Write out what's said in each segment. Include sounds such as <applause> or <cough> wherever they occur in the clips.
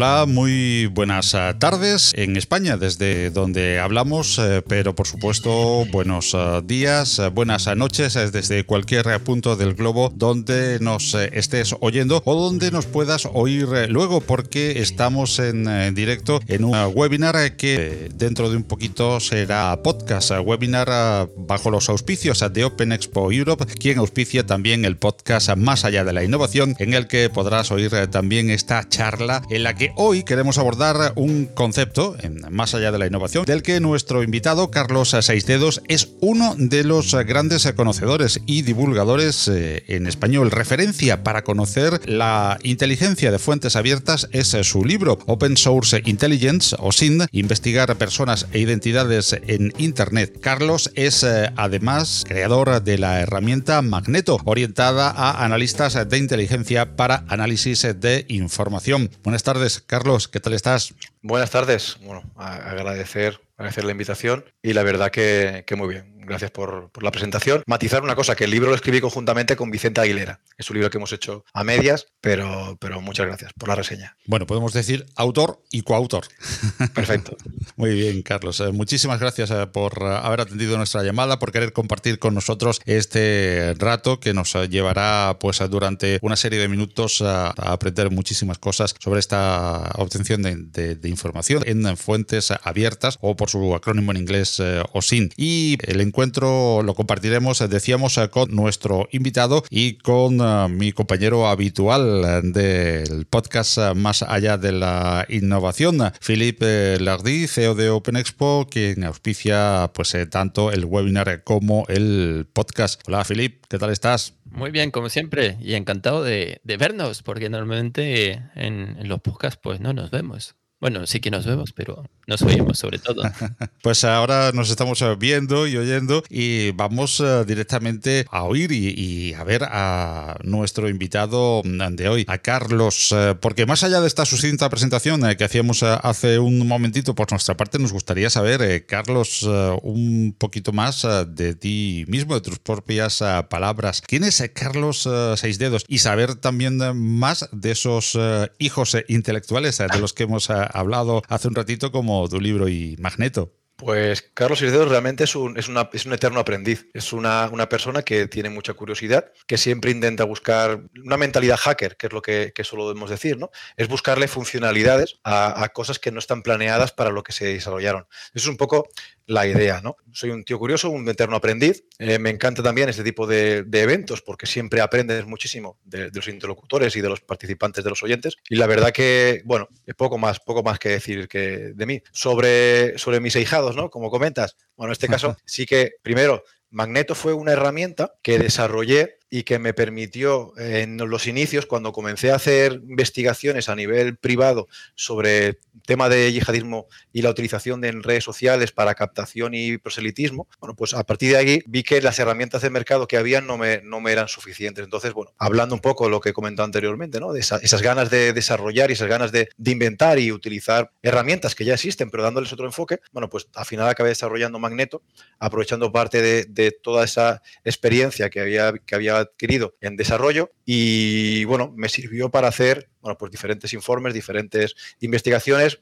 Hola, muy buenas eh, tardes en España, desde donde hablamos, eh, pero por supuesto buenos eh, días, buenas noches desde cualquier punto del globo donde nos estés oyendo o donde nos puedas oír luego, porque estamos en directo en un webinar que dentro de un poquito será podcast, webinar bajo los auspicios de Open Expo Europe, quien auspicia también el podcast Más allá de la innovación, en el que podrás oír también esta charla en la que hoy queremos abordar un concepto, más allá de la innovación, del que nuestro invitado, Carlos Seisdedos, es uno de los grandes conocedores y divulgadores eh, en español. Referencia para conocer la inteligencia de fuentes abiertas es su libro Open Source Intelligence o SIN, investigar personas e identidades en Internet. Carlos es eh, además creador de la herramienta Magneto, orientada a analistas de inteligencia para análisis de información. Buenas tardes. Carlos, ¿qué tal estás? Buenas tardes. Bueno, agradecer, agradecer la invitación y la verdad que, que muy bien gracias por, la presentación. Matizar una cosa, que el libro lo escribí conjuntamente con Vicente Aguilera. Es un libro que hemos hecho a medias, pero, pero muchas gracias por la reseña. Bueno, podemos decir autor y coautor. <laughs> Perfecto. Muy bien, Carlos. Eh, muchísimas gracias eh, por eh, haber atendido nuestra llamada, por querer compartir con nosotros este rato que nos llevará pues durante una serie de minutos a, aprender muchísimas cosas sobre esta obtención de, información en fuentes abiertas o por su acrónimo en inglés OSIN. Y el encuentro lo compartiremos, eh, decíamos, eh, con nuestro invitado y con eh, mi compañero habitual del podcast Más allá de la innovación, Philippe Lardy, CEO de Open Expo, quien auspicia pues tanto el webinar como el podcast. Hola, Philippe, ¿qué tal estás? Muy bien, como siempre, y encantado de, vernos, porque normalmente en, en los podcasts pues no nos vemos. Bueno, sí que nos vemos, pero nos oímos sobre todo. <laughs> pues ahora nos estamos eh, viendo y oyendo y vamos eh, directamente a oír y, a ver a nuestro invitado de hoy, a Carlos, eh, porque más allá de esta sucinta presentación que hacíamos hace un momentito, por nuestra parte nos gustaría saber, Carlos, un poquito más de ti mismo, de tus propias palabras. ¿Quién es Carlos Seis Dedos? Y saber también más de esos hijos intelectuales de los que hemos hablado hace un ratito como tu libro y Magneto. Pues Carlos Dedos realmente es un, es, es un eterno aprendiz. Es una, una, persona que tiene mucha curiosidad, que siempre intenta buscar una mentalidad hacker, que es lo que, que solo debemos decir, ¿no? Es buscarle funcionalidades a, a, cosas que no están planeadas para lo que se desarrollaron. Es un poco la idea, ¿no? Soy un tío curioso, un eterno aprendiz. Eh, me encanta también este tipo de, eventos porque siempre aprendes muchísimo de, los interlocutores y de los participantes, de los oyentes. Y la verdad que, bueno, poco más, poco más que decir que de mí. Sobre, sobre mis ahijados, ¿no? Como comentas, bueno, en este caso <laughs> sí que, primero, Magneto fue una herramienta que desarrollé y que me permitió en los inicios, cuando comencé a hacer investigaciones a nivel privado sobre tema de yihadismo y la utilización de redes sociales para captación y proselitismo, bueno, pues a partir de ahí vi que las herramientas de mercado que habían no me, no me eran suficientes. Entonces, bueno, hablando un poco de lo que he anteriormente, ¿no? De esas ganas de desarrollar y esas ganas de, de, inventar y utilizar herramientas que ya existen, pero dándoles otro enfoque, bueno, pues al final acabé desarrollando Magneto, aprovechando parte de, de toda esa experiencia que había, que había adquirido en desarrollo y bueno, me sirvió para hacer bueno, pues diferentes informes, diferentes investigaciones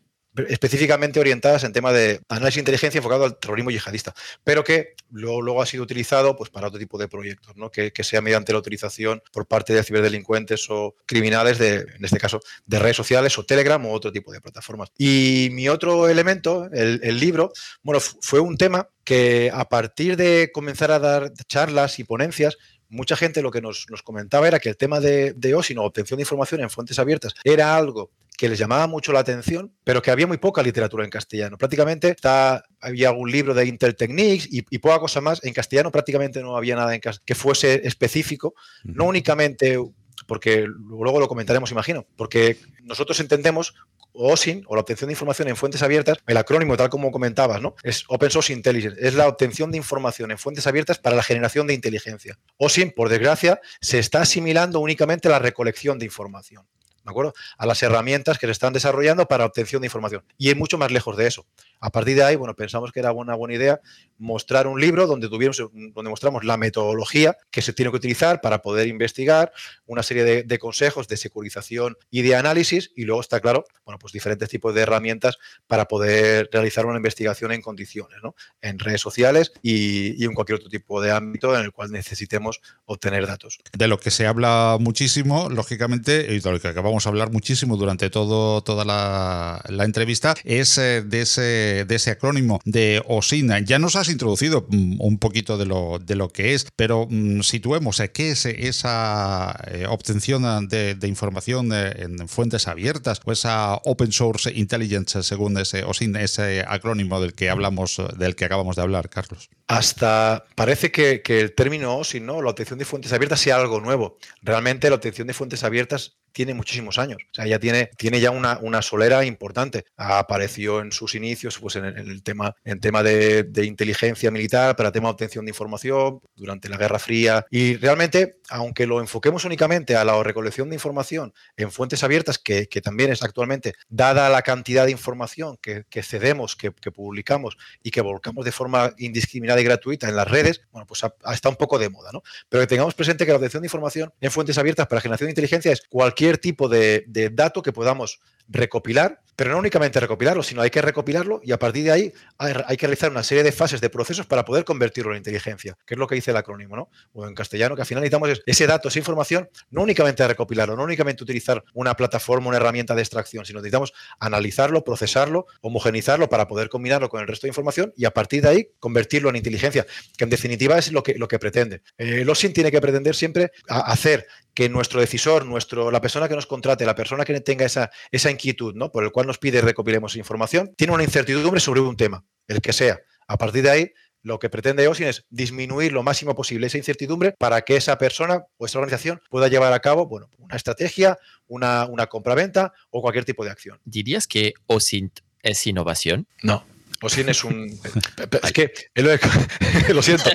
específicamente orientadas en tema de análisis de inteligencia enfocado al terrorismo yihadista, pero que luego, luego ha sido utilizado pues, para otro tipo de proyectos, ¿no? que, que, sea mediante la utilización por parte de ciberdelincuentes o criminales, de, en este caso, de redes sociales o Telegram o otro tipo de plataformas. Y mi otro elemento, el, el libro, bueno, fue un tema que a partir de comenzar a dar charlas y ponencias, mucha gente lo que nos, comentaba era que el tema de, de o obtención de información en fuentes abiertas era algo que les llamaba mucho la atención, pero que había muy poca literatura en castellano. Prácticamente está, había algún libro de Intel Techniques y, poca cosa más. En castellano prácticamente no había nada en que fuese específico, no únicamente porque luego lo comentaremos, imagino, porque nosotros entendemos OSIN o la obtención de información en fuentes abiertas, el acrónimo tal como comentabas, ¿no? Es Open Source Intelligence, es la obtención de información en fuentes abiertas para la generación de inteligencia. OSIN, por desgracia, se está asimilando únicamente la recolección de información. ¿De acuerdo? A las herramientas que se están desarrollando para obtención de información. Y es mucho más lejos de eso. A partir de ahí, bueno, pensamos que era una buena idea mostrar un libro donde, tuvimos, donde mostramos la metodología que se tiene que utilizar para poder investigar, una serie de, consejos de securización y de análisis, y luego está claro, bueno, pues diferentes tipos de herramientas para poder realizar una investigación en condiciones, ¿no? En redes sociales y, en cualquier otro tipo de ámbito en el cual necesitemos obtener datos. De lo que se habla muchísimo, lógicamente, y de lo que acabamos de hablar muchísimo durante todo, toda la, la entrevista, es eh, de ese de, ese acrónimo de OSINA. Ya nos has introducido mm, un poquito de lo, de lo que es, pero mm, situemos eh, qué es esa eh, obtención de, información eh, en fuentes abiertas o esa Open Source Intelligence según ese OSINA, ese acrónimo del que hablamos, del que acabamos de hablar, Carlos. Hasta parece que, el término OSIN, ¿no? la obtención de fuentes abiertas, sea algo nuevo. Realmente la obtención de fuentes abiertas tiene muchísimos años. O sea, ya tiene, tiene ya una, una solera importante. Apareció en sus inicios pues, en, el tema, en tema de, inteligencia militar, para tema de obtención de información, durante la Guerra Fría. Y realmente, aunque lo enfoquemos únicamente a la recolección de información en fuentes abiertas, que, también es actualmente, dada la cantidad de información que, cedemos, que, publicamos y que volcamos de forma indiscriminada y gratuita en las redes, bueno, pues está un poco de moda, ¿no? Pero que tengamos presente que la obtención de información en fuentes abiertas para generación de inteligencia es cualquier tipo de, de dato que podamos recopilar, pero no únicamente recopilarlo, sino hay que recopilarlo y a partir de ahí hay, que realizar una serie de fases de procesos para poder convertirlo en inteligencia, que es lo que dice el acrónimo, ¿no? O en castellano, que al final necesitamos ese dato, esa información, no únicamente recopilarlo, no únicamente utilizar una plataforma, una herramienta de extracción, sino necesitamos analizarlo, procesarlo, homogenizarlo para poder combinarlo con el resto de información y a partir de ahí convertirlo en inteligencia, que en definitiva es lo que, lo que pretende. Eh, el OSIN tiene que pretender siempre hacer que nuestro decisor, nuestro, la persona que nos contrate, la persona que tenga esa, esa inquietud, ¿no? Por el cual nos pide recopilemos información, tiene una incertidumbre sobre un tema, el que sea. A partir de ahí, lo que pretende OSIN es disminuir lo máximo posible esa incertidumbre para que esa persona o esa organización pueda llevar a cabo bueno, una estrategia, una, una compra-venta o cualquier tipo de acción. ¿Dirías que OSIN es innovación? No. OSIN es un. <laughs> Es que <laughs> <laughs> lo, siento.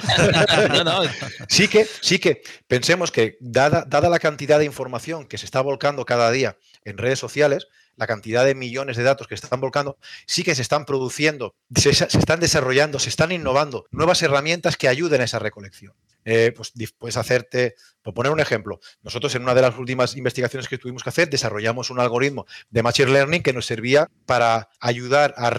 Sí que, sí que pensemos que, dada, dada la cantidad de información que se está volcando cada día en redes sociales, la cantidad de millones de datos que se están volcando, sí que se están produciendo, se, están desarrollando, se están innovando nuevas herramientas que ayuden a esa recolección. Eh, pues puedes hacerte, por poner un ejemplo, nosotros en una de las últimas investigaciones que tuvimos que hacer desarrollamos un algoritmo de Machine Learning que nos servía para ayudar al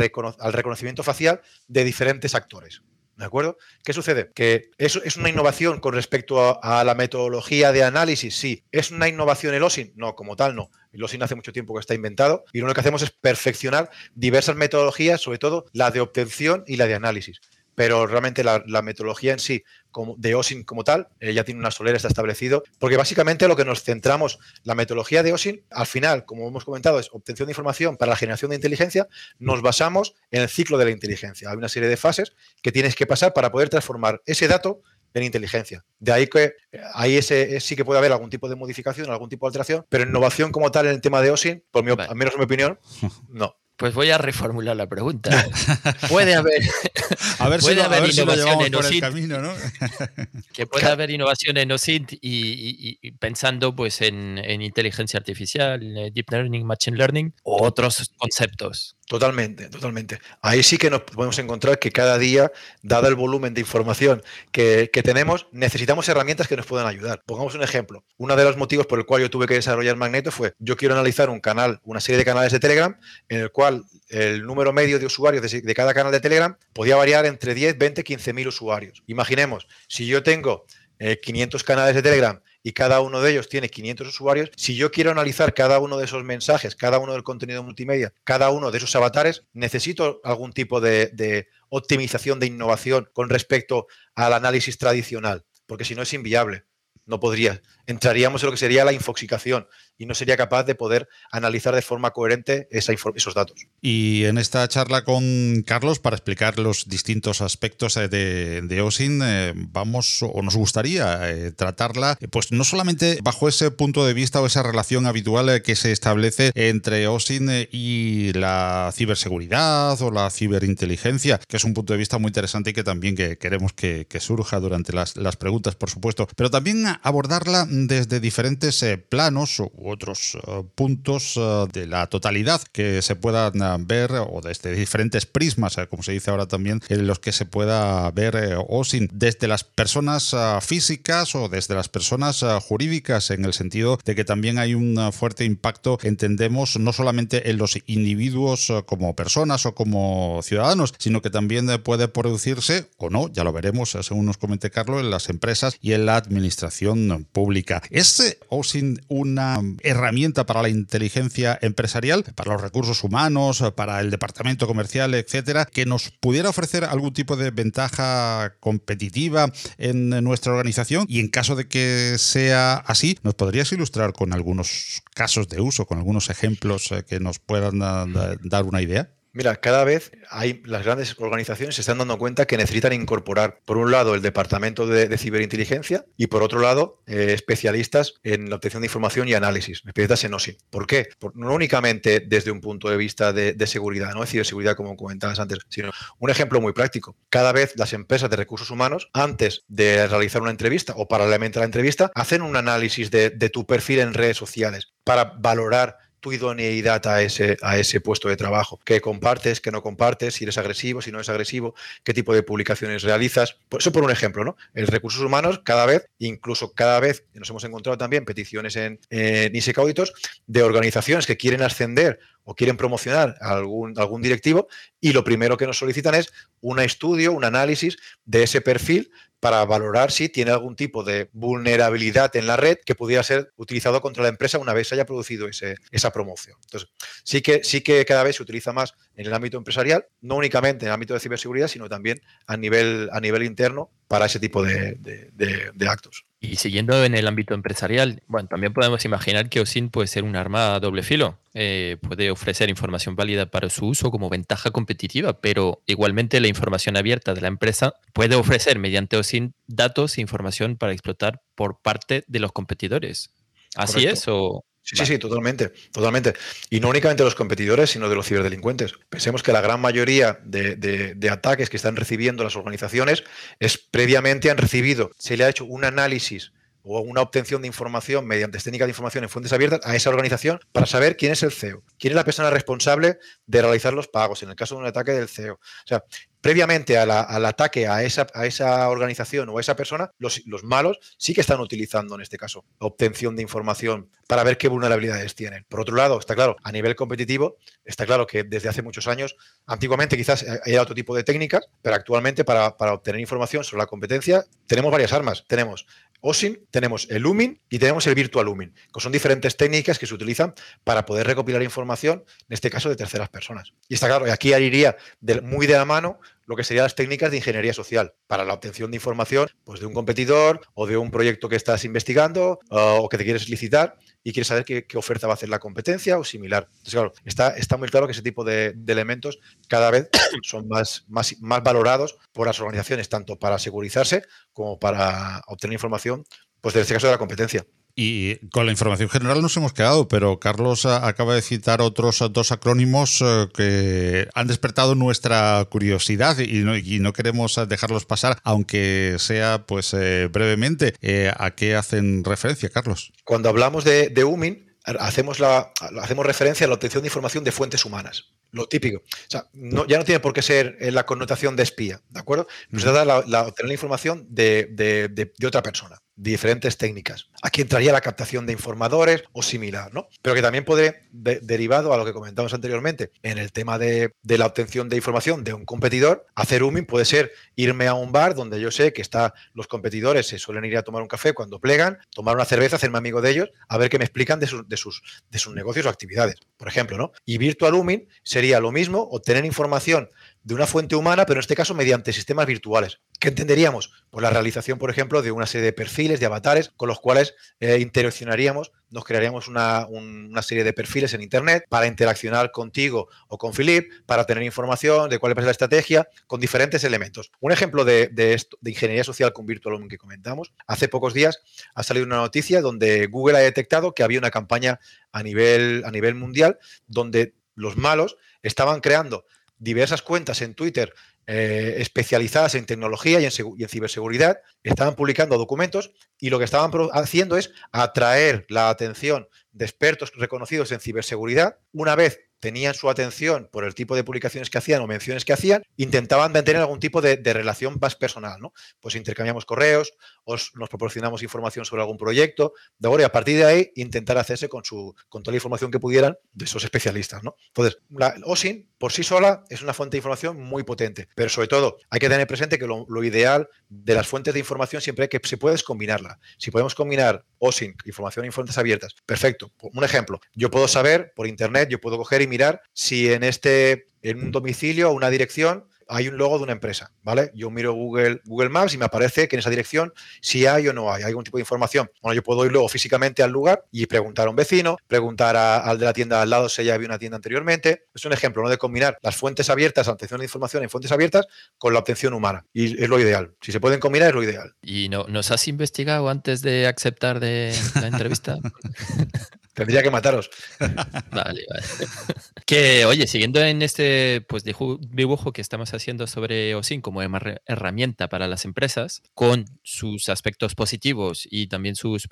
reconocimiento facial de diferentes actores. ¿De acuerdo? ¿Qué sucede? Que eso es una innovación con respecto a, la metodología de análisis, sí. ¿Es una innovación el OSIN? No, como tal, no. El OSIN hace mucho tiempo que está inventado y lo que hacemos es perfeccionar diversas metodologías, sobre todo la de obtención y la de análisis pero realmente la, metodología en sí como, de OSIN como tal eh, ya tiene una solera, está establecido, porque básicamente lo que nos centramos, la metodología de OSIN, al final, como hemos comentado, es obtención de información para la generación de inteligencia, nos basamos en el ciclo de la inteligencia. Hay una serie de fases que tienes que pasar para poder transformar ese dato en inteligencia. De ahí que eh, ahí ese, sí que puede haber algún tipo de modificación, algún tipo de alteración, pero innovación como tal en el tema de OSIN, por mi, al menos en mi opinión, <laughs> no. Pues voy a reformular la pregunta. Puede haber, <laughs> a ver puede <laughs> haber innovación en OSINT. Camino, ¿no? que puede haber innovación en OSINT y, pensando pues en, en, inteligencia artificial, deep learning, machine learning o otros conceptos. Totalmente, totalmente. Ahí sí que nos podemos encontrar que cada día, dado el volumen de información que, tenemos, necesitamos herramientas que nos puedan ayudar. Pongamos un ejemplo. Uno de los motivos por el cual yo tuve que desarrollar Magneto fue, yo quiero analizar un canal, una serie de canales de Telegram, en el cual el número medio de usuarios de, cada canal de Telegram podía variar entre 10, 20, 15 mil usuarios. Imaginemos, si yo tengo 500 eh, canales de Telegram y cada uno de ellos tiene 500 usuarios, si yo quiero analizar cada uno de esos mensajes, cada uno del contenido multimedia, cada uno de esos avatares, necesito algún tipo de, optimización, de innovación con respecto al análisis tradicional, porque si no es inviable no podría. Entraríamos en lo que sería la infoxicación. Y no sería capaz de poder analizar de forma coherente esos datos. Y en esta charla con Carlos, para explicar los distintos aspectos eh, de, OSIN, eh, vamos o nos gustaría eh, tratarla, pues no solamente bajo ese punto de vista o esa relación habitual que se establece entre OSIN y la ciberseguridad o la ciberinteligencia, que es un punto de vista muy interesante y que también que queremos que, surja durante las, las, preguntas, por supuesto, pero también abordarla desde diferentes planos otros puntos de la totalidad que se puedan ver o desde diferentes prismas, como se dice ahora también, en los que se pueda ver eh, OSIN desde las personas físicas o desde las personas jurídicas, en el sentido de que también hay un fuerte impacto, entendemos, no solamente en los individuos como personas o como ciudadanos, sino que también puede producirse, o no, ya lo veremos según nos comente Carlos, en las empresas y en la administración pública. ¿Es OSIN una herramienta para la inteligencia empresarial, para los recursos humanos, para el departamento comercial, etcétera, que nos pudiera ofrecer algún tipo de ventaja competitiva en nuestra organización? Y en caso de que sea así, ¿nos podrías ilustrar con algunos casos de uso, con algunos ejemplos eh, que nos puedan eh, dar una idea? Mira, cada vez hay las grandes organizaciones se están dando cuenta que necesitan incorporar, por un lado, el departamento de, ciberinteligencia y por otro lado, eh, especialistas en la obtención de información y análisis, especialistas en OSI. ¿Por qué? no únicamente desde un punto de vista de, seguridad, no ciberseguridad como comentabas antes, sino un ejemplo muy práctico. Cada vez las empresas de recursos humanos, antes de realizar una entrevista o paralelamente a la entrevista, hacen un análisis de tu perfil en redes sociales para valorar tu idoneidad a ese, a ese puesto de trabajo, qué compartes, qué no compartes, si eres agresivo, si no eres agresivo, qué tipo de publicaciones realizas. Eso por un ejemplo, ¿no? En recursos humanos cada vez, incluso cada vez, nos hemos encontrado también peticiones en, en ISEC de organizaciones que quieren ascender o quieren promocionar algún, algún directivo y lo primero que nos solicitan es un estudio, un análisis de ese perfil para valorar si tiene algún tipo de vulnerabilidad en la red que pudiera ser utilizado contra la empresa una vez haya producido ese, esa promoción. Entonces, sí que, sí que cada vez se utiliza más en el ámbito empresarial, no únicamente en el ámbito de ciberseguridad, sino también a nivel, a nivel interno para ese tipo de, actos. Y siguiendo en el ámbito empresarial, bueno, también podemos imaginar que OSIN puede ser un arma a doble filo. Eh, puede ofrecer información válida para su uso como ventaja competitiva, pero igualmente la información abierta de la empresa puede ofrecer mediante OSIN datos e información para explotar por parte de los competidores. ¿Así es? O, Sí, sí, sí, totalmente, totalmente. Y no únicamente de los competidores, sino de los ciberdelincuentes. Pensemos que la gran mayoría de, ataques que están recibiendo las organizaciones es previamente han recibido, se le ha hecho un análisis o una obtención de información mediante técnicas de información en fuentes abiertas a esa organización para saber quién es el CEO, quién es la persona responsable de realizar los pagos en el caso de un ataque del CEO. O sea, previamente al ataque a esa, a esa, organización o a esa persona, los, malos sí que están utilizando, en este caso, obtención de información para ver qué vulnerabilidades tienen. Por otro lado, está claro, a nivel competitivo, está claro que desde hace muchos años, antiguamente quizás era otro tipo de técnicas, pero actualmente para, para obtener información sobre la competencia tenemos varias armas. Tenemos OSIN, tenemos el Lumin y tenemos el Virtual Lumin, que son diferentes técnicas que se utilizan para poder recopilar información, en este caso de terceras personas. Y está claro, y aquí iría muy de la mano lo que serían las técnicas de ingeniería social para la obtención de información pues, de un competidor o de un proyecto que estás investigando o que te quieres licitar y quieres saber qué, oferta va a hacer la competencia o similar. Entonces, claro, está, está muy claro que ese tipo de, elementos cada vez <coughs> son más, más, valorados por las organizaciones, tanto para segurizarse como para obtener información, pues en este caso de la competencia. Y con la información general nos hemos quedado, pero Carlos acaba de citar otros dos acrónimos eh, que han despertado nuestra curiosidad y no, queremos dejarlos pasar, aunque sea pues eh, brevemente. Eh, ¿A qué hacen referencia, Carlos? Cuando hablamos de, de UMIN, hacemos, la, hacemos referencia a la obtención de información de fuentes humanas. Lo típico. O sea, ya no tiene por qué ser la connotación de espía, ¿de acuerdo? Nos trata la, la, obtener la información de, de otra persona diferentes técnicas. Aquí entraría la captación de informadores o similar, ¿no? Pero que también puede, derivado a lo que comentamos anteriormente, en el tema de, la obtención de información de un competidor, hacer UMIN puede ser irme a un bar donde yo sé que está, los competidores se suelen ir a tomar un café cuando plegan, tomar una cerveza, hacerme amigo de ellos, a ver qué me explican de sus, de sus, de sus negocios o actividades, por ejemplo, ¿no? Y Virtual UMIN sería lo mismo, obtener información de una fuente humana, pero en este caso mediante sistemas virtuales ¿Qué entenderíamos? Pues la realización, por ejemplo, de una serie de perfiles, de avatares, con los cuales eh, interaccionaríamos, nos crearíamos una, serie de perfiles en Internet para interaccionar contigo o con Philip, para tener información de cuál es la estrategia, con diferentes elementos. Un ejemplo de, de, de ingeniería social con Virtual que comentamos, hace pocos días ha salido una noticia donde Google ha detectado que había una campaña a nivel, a nivel mundial donde los malos estaban creando diversas cuentas en Twitter eh, especializadas en tecnología y en, y en, ciberseguridad, estaban publicando documentos y lo que estaban haciendo es atraer la atención de expertos reconocidos en ciberseguridad. Una vez tenían su atención por el tipo de publicaciones que hacían o menciones que hacían, intentaban mantener algún tipo de, relación más personal, ¿no? Pues intercambiamos correos, os, nos proporcionamos información sobre algún proyecto, de ahora y a partir de ahí intentar hacerse con, su, con toda la información que pudieran de esos especialistas, ¿no? Entonces, la OSIN por sí sola es una fuente de información muy potente, pero sobre todo hay que tener presente que lo, ideal de las fuentes de información siempre es que se puedes combinarla. Si podemos combinar OSINT, información en fuentes abiertas, perfecto. Un ejemplo, yo puedo saber por internet, yo puedo coger y mirar si en este en un domicilio o una dirección hay un logo de una empresa, ¿vale? Yo miro Google, Google Maps y me aparece que en esa dirección si hay o no hay, algún tipo de información. Bueno, yo puedo ir luego físicamente al lugar y preguntar a un vecino, preguntar al de la tienda al lado si ya había una tienda anteriormente. Es un ejemplo, ¿no? De combinar las fuentes abiertas, la obtención de información en fuentes abiertas, con la obtención humana. Y es lo ideal. Si se pueden combinar, es lo ideal. ¿Y no, nos has investigado antes de aceptar de la entrevista? <laughs> Tendría que mataros. <laughs> Vale, vale. Que, oye, siguiendo en este pues, dibujo que estamos haciendo sobre OSIN como herramienta para las empresas, con sus aspectos positivos y también sus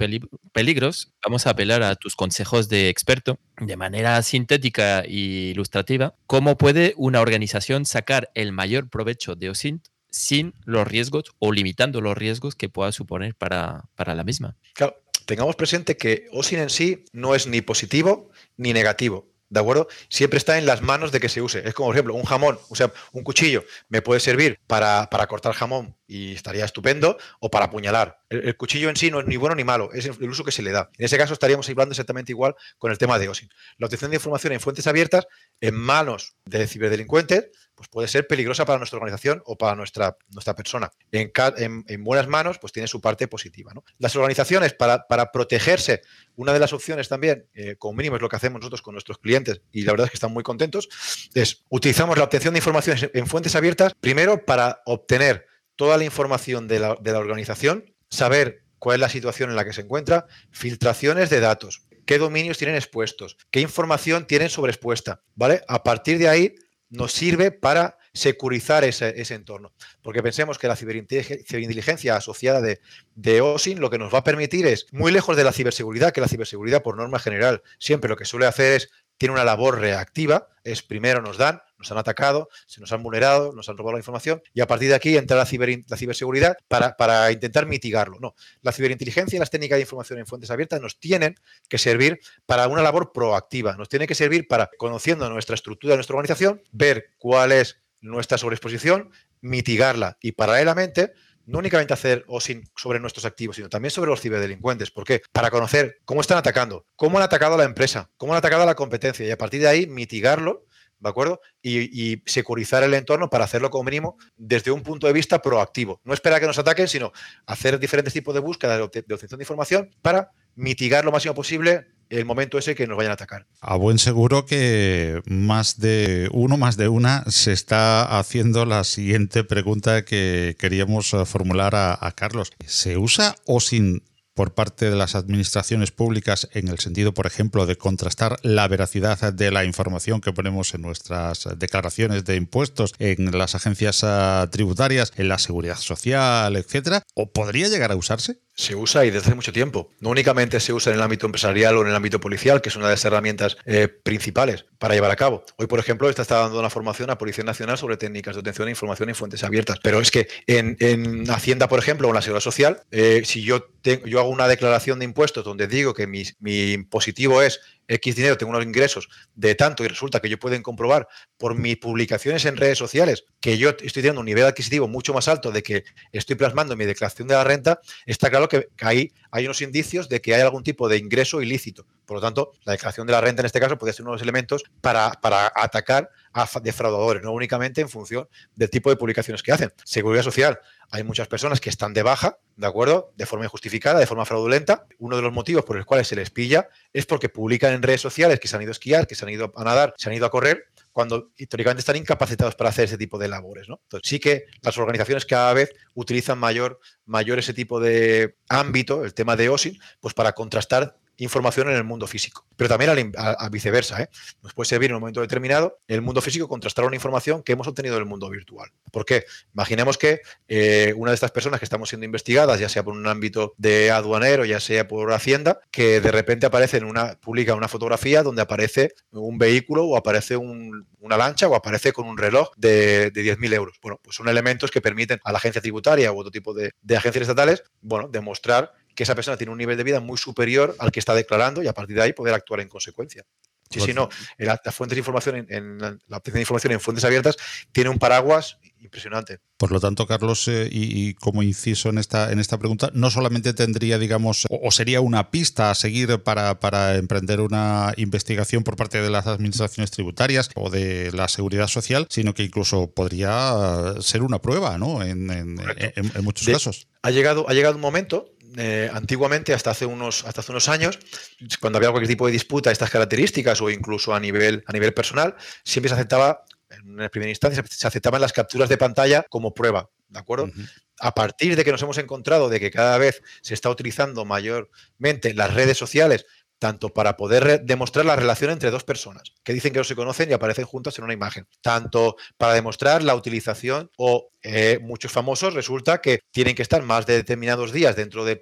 peligros, vamos a apelar a tus consejos de experto de manera sintética e ilustrativa. ¿Cómo puede una organización sacar el mayor provecho de OSINT sin los riesgos o limitando los riesgos que pueda suponer para, para la misma? Claro, tengamos presente que OSIN en sí no es ni positivo ni negativo. ¿De acuerdo? Siempre está en las manos de que se use. Es como, por ejemplo, un jamón, o sea, un cuchillo me puede servir para, cortar jamón y estaría estupendo, o para apuñalar. El, cuchillo en sí no es ni bueno ni malo, es el uso que se le da. En ese caso estaríamos hablando exactamente igual con el tema de OSIN. La obtención de información en fuentes abiertas, en manos de ciberdelincuentes, pues puede ser peligrosa para nuestra organización o para nuestra, nuestra persona. En, en, buenas manos, pues tiene su parte positiva. Las organizaciones, para, para, protegerse, una de las opciones también, eh, como mínimo es lo que hacemos nosotros con nuestros clientes, y la verdad es que están muy contentos, es utilizamos la obtención de información en fuentes abiertas, primero para obtener toda la información de la, de la organización, saber cuál es la situación en la que se encuentra, filtraciones de datos, qué dominios tienen expuestos, qué información tienen sobreexpuesta, ¿vale? A partir de ahí nos sirve para securizar ese, entorno. Porque pensemos que la ciberinteligencia asociada de, de, OSIN lo que nos va a permitir es, muy lejos de la ciberseguridad, que la ciberseguridad por norma general siempre lo que suele hacer es, tiene una labor reactiva, es primero nos dan, nos han atacado, se nos han vulnerado, nos han robado la información y a partir de aquí entra la, ciberseguridad para, para, intentar mitigarlo. No, la ciberinteligencia y las técnicas de información en fuentes abiertas nos tienen que servir para una labor proactiva, nos tiene que servir para, conociendo nuestra estructura nuestra organización, ver cuál es nuestra sobreexposición, mitigarla y paralelamente no únicamente hacer o sin sobre nuestros activos, sino también sobre los ciberdelincuentes. ¿Por qué? Para conocer cómo están atacando, cómo han atacado a la empresa, cómo han atacado a la competencia y a partir de ahí mitigarlo ¿de acuerdo? Y, securizar el entorno para hacerlo como mínimo desde un punto de vista proactivo. No esperar que nos ataquen, sino hacer diferentes tipos de búsqueda de, obtención de información para mitigar lo máximo posible el momento ese que nos vayan a atacar. A buen seguro que más de uno, más de una, se está haciendo la siguiente pregunta que queríamos eh, formular a, Carlos. ¿Se usa o sin por parte de las administraciones públicas en el sentido, por ejemplo, de contrastar la veracidad de la información que ponemos en nuestras declaraciones de impuestos, en las agencias ah, tributarias, en la seguridad social, etcétera? ¿O podría llegar a usarse? Se usa y desde hace mucho tiempo. No únicamente se usa en el ámbito empresarial o en el ámbito policial, que es una de las herramientas eh, principales para llevar a cabo. Hoy, por ejemplo, está dando una formación a Policía Nacional sobre técnicas de obtención de información en fuentes abiertas. Pero es que en, Hacienda, por ejemplo, o en la Seguridad Social, eh, si yo, yo hago una declaración de impuestos donde digo que mi, mi impositivo es X dinero, tengo unos ingresos de tanto y resulta que yo pueden comprobar por mis publicaciones en redes sociales que yo estoy teniendo un nivel adquisitivo mucho más alto de que estoy plasmando mi declaración de la renta, está claro que ahí hay unos indicios de que hay algún tipo de ingreso ilícito Por lo tanto, la declaración de la renta en este caso puede ser uno de los elementos para, para atacar a defraudadores, no únicamente en función del tipo de publicaciones que hacen. Seguridad social. Hay muchas personas que están de baja, ¿de acuerdo? De forma injustificada, de forma fraudulenta. Uno de los motivos por los cuales se les pilla es porque publican en redes sociales que se han ido a esquiar, que se han ido a nadar, se han ido a correr, cuando históricamente están incapacitados para hacer ese tipo de labores. ¿no? Entonces, sí que las organizaciones cada vez utilizan mayor, mayor ese tipo de ámbito, el tema de OSIN, pues para contrastar información en el mundo físico. Pero también a, viceversa. ¿eh? Nos puede servir en un momento determinado el mundo físico contrastar una información que hemos obtenido en el mundo virtual. ¿Por qué? Imaginemos que eh, una de estas personas que estamos siendo investigadas, ya sea por un ámbito de aduanero, ya sea por Hacienda, que de repente aparece en una, publica una fotografía donde aparece un vehículo o aparece una lancha o aparece con un reloj de, de 10.000 euros. Bueno, pues son elementos que permiten a la agencia tributaria u otro tipo de, de agencias estatales, bueno, demostrar que esa persona tiene un nivel de vida muy superior al que está declarando y a partir de ahí poder actuar en consecuencia. Sí, sí, no. La, fuentes de información en, la obtención de información en fuentes abiertas tiene un paraguas impresionante. Por lo tanto, Carlos, eh, y, como inciso en esta, en esta pregunta, no solamente tendría, digamos, o, sería una pista a seguir para, para, emprender una investigación por parte de las administraciones tributarias o de la seguridad social, sino que incluso podría ser una prueba, ¿no? En, en, muchos casos. Ha llegado, ha llegado un momento eh, antiguamente, hasta hace, unos, hasta hace unos años, cuando había cualquier tipo de disputa de estas características o incluso a nivel, a nivel personal, siempre se aceptaba, en una primera instancia, se aceptaban las capturas de pantalla como prueba. ¿De acuerdo? A partir de que nos hemos encontrado de que cada vez se está utilizando mayormente las redes sociales tanto para poder demostrar la relación entre dos personas que dicen que no se conocen y aparecen juntas en una imagen, tanto para demostrar la utilización o eh, muchos famosos resulta que tienen que estar más de determinados días dentro de,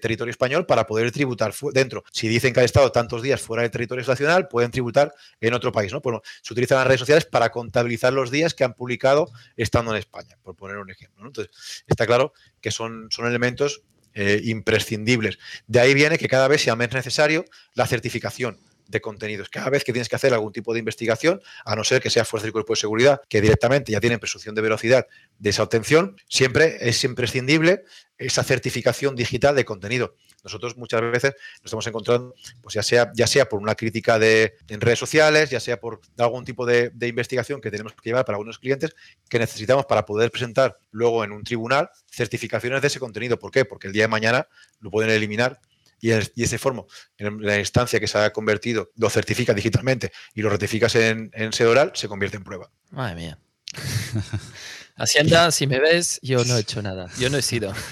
territorio español para poder tributar dentro. Si dicen que han estado tantos días fuera del territorio nacional, pueden tributar en otro país. ¿no? Bueno, se utilizan las redes sociales para contabilizar los días que han publicado estando en España, por poner un ejemplo. Entonces, está claro que son, son elementos eh, imprescindibles. De ahí viene que cada vez sea más necesario la certificación de contenidos. Cada vez que tienes que hacer algún tipo de investigación, a no ser que sea Fuerza y Cuerpo de Seguridad, que directamente ya tienen presunción de velocidad de esa obtención, siempre es imprescindible esa certificación digital de contenido. Nosotros muchas veces nos estamos encontrando, pues ya sea, ya sea por una crítica de, en redes sociales, ya sea por algún tipo de, investigación que tenemos que llevar para algunos clientes, que necesitamos para poder presentar luego en un tribunal certificaciones de ese contenido. ¿Por qué? Porque el día de mañana lo pueden eliminar y, ese formo, en la instancia que se ha convertido, lo certifica digitalmente y lo ratificas en, en oral, se convierte en prueba. Madre mía. <laughs> Hacienda, si me ves, yo no he hecho nada. Yo no he sido. <laughs>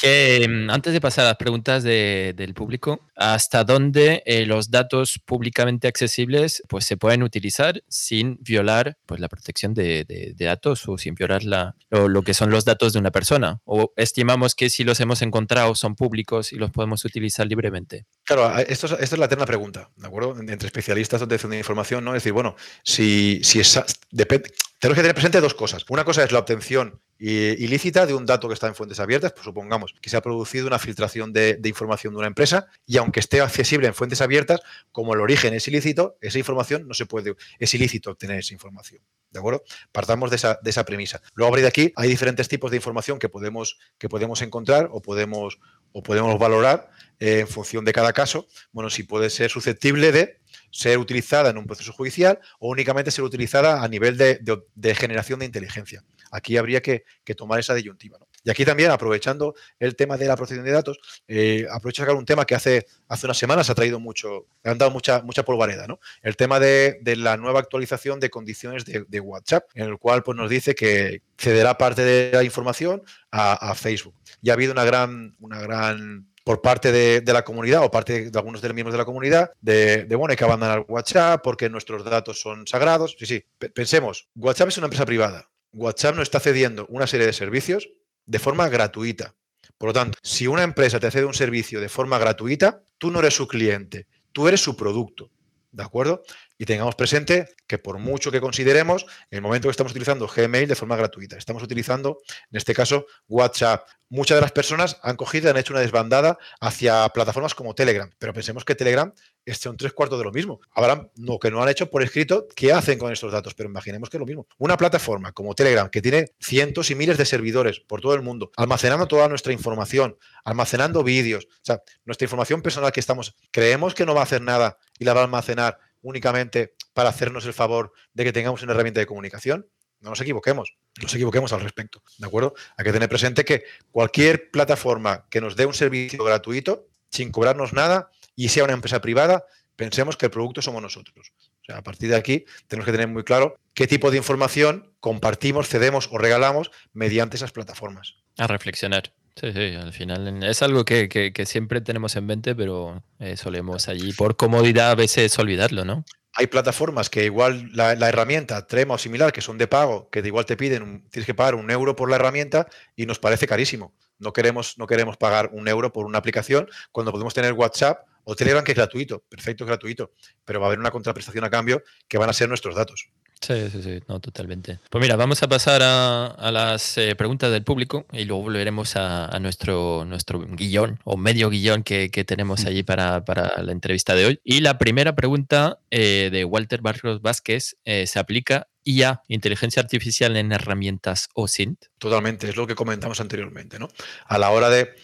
Que, mm, antes de pasar a las preguntas del público, ¿hasta dónde eh, los datos públicamente accesibles pues, se pueden utilizar sin violar pues, la protección de, datos o sin violar la, lo, que son los datos de una persona? ¿O estimamos que si los hemos encontrado son públicos y los podemos utilizar libremente? Claro, esto es, la eterna pregunta, ¿de acuerdo? Entre especialistas de obtención de información, ¿no? Es decir, bueno, si, si es, depende, tenemos que tener presente dos cosas. Una cosa es la obtención ilícita de un dato que está en fuentes abiertas, pues supongamos que se ha producido una filtración de, información de una empresa y aunque esté accesible en fuentes abiertas, como el origen es ilícito, esa información no se puede, es ilícito obtener esa información. ¿De acuerdo? Partamos de esa, premisa. Luego, de aquí, hay diferentes tipos de información que podemos, que podemos encontrar o podemos, o podemos valorar eh, en función de cada caso. Bueno, si puede ser susceptible de ser utilizada en un proceso judicial o únicamente ser utilizada a nivel de, generación de inteligencia. Aquí habría que, tomar esa disyuntiva. Y aquí también, aprovechando el tema de la protección de datos, eh, aprovecho a sacar un tema que hace, hace unas semanas ha traído mucho, han dado mucha, mucha polvareda, ¿no? El tema de, la nueva actualización de condiciones de, WhatsApp, en el cual pues, nos dice que cederá parte de la información a, a Facebook. Y ha habido una gran, una gran por parte de, la comunidad o parte de algunos de los miembros de la comunidad de, bueno, hay que abandonar WhatsApp porque nuestros datos son sagrados. Sí, sí, pensemos, WhatsApp es una empresa privada. WhatsApp nos está cediendo una serie de servicios de forma gratuita. Por lo tanto, si una empresa te cede un servicio de forma gratuita, tú no eres su cliente, tú eres su producto. ¿De acuerdo? Y tengamos presente que por mucho que consideremos, en el momento que estamos utilizando Gmail de forma gratuita, estamos utilizando, en este caso, WhatsApp. Muchas de las personas han cogido y han hecho una desbandada hacia plataformas como Telegram, pero pensemos que Telegram es un tres cuartos de lo mismo. Habrán lo que no han hecho por escrito, ¿qué hacen con estos datos? Pero imaginemos que es lo mismo. Una plataforma como Telegram, que tiene cientos y miles de servidores por todo el mundo, almacenando toda nuestra información, almacenando vídeos, o sea, nuestra información personal que estamos, creemos que no va a hacer nada y la va a almacenar únicamente para hacernos el favor de que tengamos una herramienta de comunicación, no nos equivoquemos, no nos equivoquemos al respecto, ¿de acuerdo? Hay que tener presente que cualquier plataforma que nos dé un servicio gratuito, sin cobrarnos nada, y sea una empresa privada, pensemos que el producto somos nosotros. O sea, a partir de aquí tenemos que tener muy claro qué tipo de información compartimos, cedemos o regalamos mediante esas plataformas. A reflexionar. Sí, sí, al final es algo que, siempre tenemos en mente, pero eh, solemos allí por comodidad a veces olvidarlo, ¿no? Hay plataformas que igual la, herramienta Trema o similar, que son de pago, que de igual te piden, tienes que pagar un euro por la herramienta y nos parece carísimo. No queremos, no queremos pagar un euro por una aplicación cuando podemos tener WhatsApp o Telegram que es gratuito, perfecto, es gratuito, pero va a haber una contraprestación a cambio que van a ser nuestros datos. Sí, sí, sí, no, totalmente. Pues mira, vamos a pasar a, las eh, preguntas del público y luego volveremos a, nuestro, nuestro guion o medio guion que, tenemos allí para, la entrevista de hoy. Y la primera pregunta eh, de Walter Barros Vázquez eh, se aplica IA, inteligencia artificial en herramientas OSINT. Totalmente, es lo que comentamos anteriormente, ¿no? A la hora de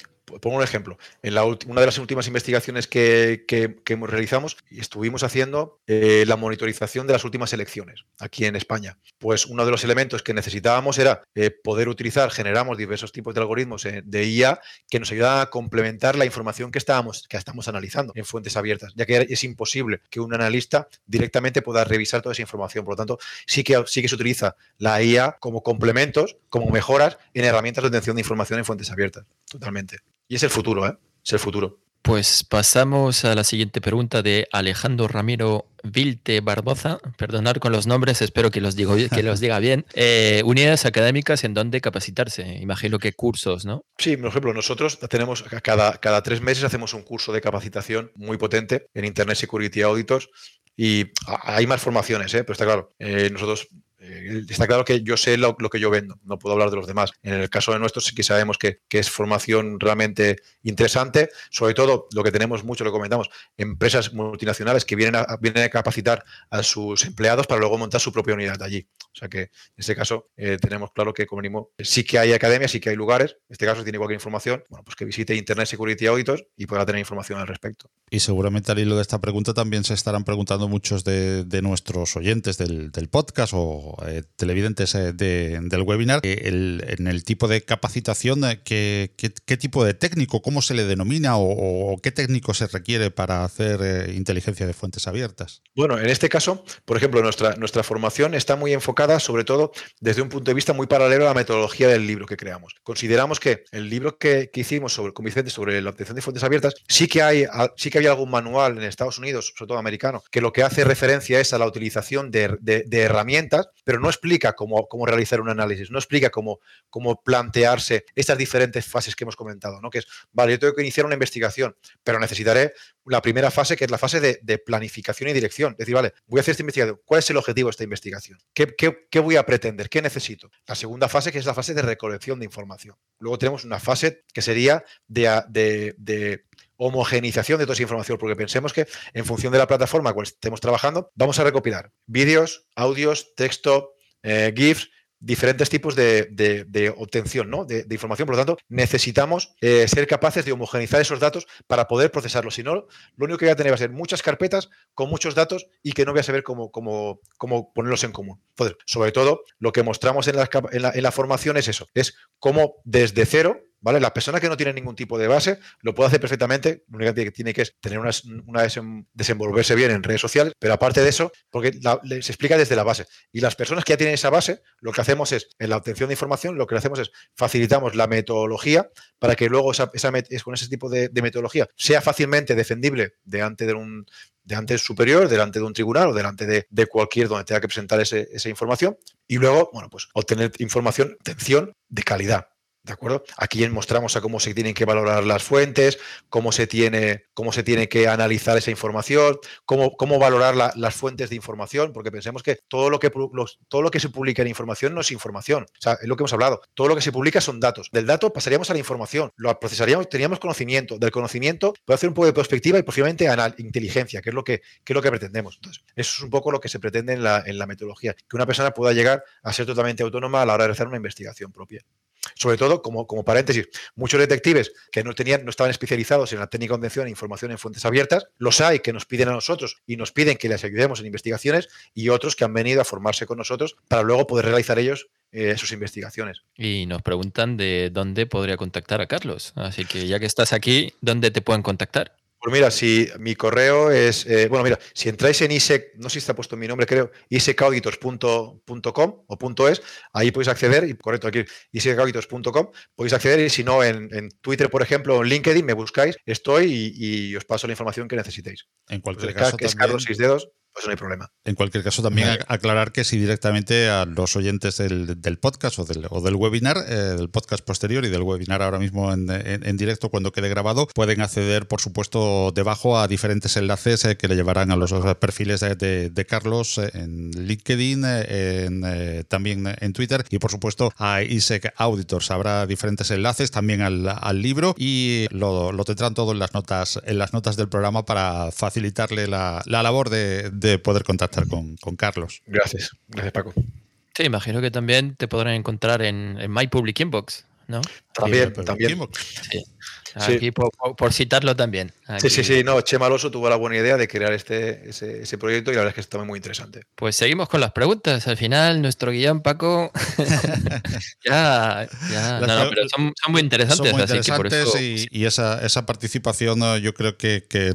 pongo un ejemplo. En la una de las últimas investigaciones que, realizamos, estuvimos haciendo eh, la monitorización de las últimas elecciones aquí en España. Pues uno de los elementos que necesitábamos era eh, poder utilizar, generamos diversos tipos de algoritmos eh, de IA que nos ayudaban a complementar la información que estábamos, que estamos analizando en fuentes abiertas, ya que es imposible que un analista directamente pueda revisar toda esa información. Por lo tanto, sí que, sí que se utiliza la IA como complementos, como mejoras en herramientas de obtención de información en fuentes abiertas. Totalmente. Y es el futuro, ¿eh? Es el futuro. Pues pasamos a la siguiente pregunta de Alejandro Ramiro Vilte Barboza. Perdonar con los nombres, espero que los, digo, <laughs> que los diga bien. Eh, unidades académicas en donde capacitarse. Imagino que cursos, ¿no? Sí, por ejemplo, nosotros tenemos cada, cada tres meses hacemos un curso de capacitación muy potente en Internet Security Auditors y hay más formaciones, ¿eh? pero está claro, eh, nosotros eh, está claro que yo sé lo, que yo vendo, no puedo hablar de los demás. En el caso de nuestros sí que sabemos que, es formación realmente interesante, sobre todo lo que tenemos mucho, lo comentamos, empresas multinacionales que vienen a, vienen a capacitar a sus empleados para luego montar su propia unidad allí. O sea que en este caso eh, tenemos claro que como mínimo sí que hay academias, sí que hay lugares, en este caso tiene cualquier información, bueno, pues que visite Internet Security Auditors y podrá tener información al respecto. Y seguramente al hilo de esta pregunta también se estarán preguntando muchos de, nuestros oyentes del, del podcast o eh, televidentes eh, del webinar, eh, en el tipo de capacitación, ¿qué, qué, tipo de técnico, cómo se le denomina o, qué técnico se requiere para hacer inteligencia de fuentes abiertas? Bueno, en este caso, por ejemplo, nuestra, nuestra formación está muy enfocada sobre todo desde un punto de vista muy paralelo a la metodología del libro que creamos. Consideramos que el libro que, hicimos sobre, con Vicente sobre la obtención de fuentes abiertas, sí que, hay, sí que había algún manual en Estados Unidos, sobre todo americano, que lo que hace referencia es a la utilización de herramientas pero no explica cómo, cómo realizar un análisis, no explica cómo, cómo plantearse estas diferentes fases que hemos comentado, ¿no? Que es, vale, yo tengo que iniciar una investigación, pero necesitaré la primera fase, que es la fase de, planificación y dirección. Es decir, vale, voy a hacer esta investigación. ¿Cuál es el objetivo de esta investigación? ¿Qué, qué, voy a pretender? ¿Qué necesito? La segunda fase, que es la fase de recolección de información. Luego tenemos una fase que sería de, de homogenización de toda esa información, porque pensemos que en función de la plataforma que estemos trabajando, vamos a recopilar vídeos, audios, texto, eh, GIFs, diferentes tipos de, obtención ¿no? de, información. Por lo tanto, necesitamos eh, ser capaces de homogenizar esos datos para poder procesarlos. Si no, lo único que voy a tener va a ser muchas carpetas con muchos datos y que no voy a saber cómo, ponerlos en común. Sobre todo, lo que mostramos en la, en la, en la formación es eso, es cómo desde cero ¿Vale? La persona que no tiene ningún tipo de base lo puede hacer perfectamente. Lo único que tiene que es tener una, desenvolverse bien en redes sociales, pero aparte de eso, porque se explica desde la base. Y las personas que ya tienen esa base, lo que hacemos es, en la obtención de información, lo que hacemos es facilitamos la metodología para que luego esa, con ese tipo de, metodología sea fácilmente defendible delante de un delante superior, delante de un tribunal o delante de, cualquier donde tenga que presentar esa información. Y luego, bueno, pues obtener información, atención, de calidad ¿De acuerdo? Aquí mostramos a cómo se tienen que valorar las fuentes, cómo se tiene, cómo se tiene que analizar esa información, cómo, cómo valorar las fuentes de información, porque pensemos que todo lo que, todo lo que se publica en información no es información. O sea, es lo que hemos hablado. Todo lo que se publica son datos. Del dato pasaríamos a la información, lo procesaríamos, teníamos conocimiento. Del conocimiento puede hacer un poco de perspectiva y posiblemente inteligencia, que es lo que, que, es lo que pretendemos. Entonces, eso es un poco lo que se pretende en la, en la metodología, que una persona pueda llegar a ser totalmente autónoma a la hora de hacer una investigación propia. Sobre todo, como, como paréntesis, muchos detectives que no, tenían, no estaban especializados en la técnica de convención e información en fuentes abiertas, los hay que nos piden a nosotros y nos piden que les ayudemos en investigaciones y otros que han venido a formarse con nosotros para luego poder realizar ellos eh, sus investigaciones. Y nos preguntan de dónde podría contactar a Carlos. Así que ya que estás aquí, ¿dónde te pueden contactar? Pues mira, si mi correo es, eh, bueno, mira, si entráis en ISEC, no sé si está puesto mi nombre, creo, isecauditors.com o .es, ahí podéis acceder, y correcto, aquí, isecauditors.com, podéis acceder y si no, en, Twitter, por ejemplo, o en LinkedIn, me buscáis, estoy y, os paso la información que necesitéis. En cualquier caso, es Carlos Seis Dedos, pues no hay problema. En cualquier caso, también aclarar que si directamente a los oyentes del, podcast o del, webinar, eh, del podcast posterior y del webinar ahora mismo en, directo cuando quede grabado, pueden acceder, por supuesto, debajo a diferentes enlaces eh, que le llevarán a los perfiles de, Carlos en LinkedIn, en, también en Twitter y, por supuesto, a ISEC Auditors. Habrá diferentes enlaces también al, libro y lo, tendrán todo en las notas, en las notas del programa para facilitarle la, labor de poder contactar con, Carlos. Gracias, gracias Paco. Sí, imagino que también te podrán encontrar en, en My Public Inbox, ¿no? También, también. Sí. Aquí por, citarlo también. Sí, sí, sí. No, Chema Alonso tuvo la buena idea de crear este, ese, proyecto y la verdad es que está muy interesante. Pues seguimos con las preguntas. Al final, nuestro guion, Paco, <laughs> ya, ya no, pero son, muy interesantes. Son muy interesantes y, esa, esa, participación yo creo que, que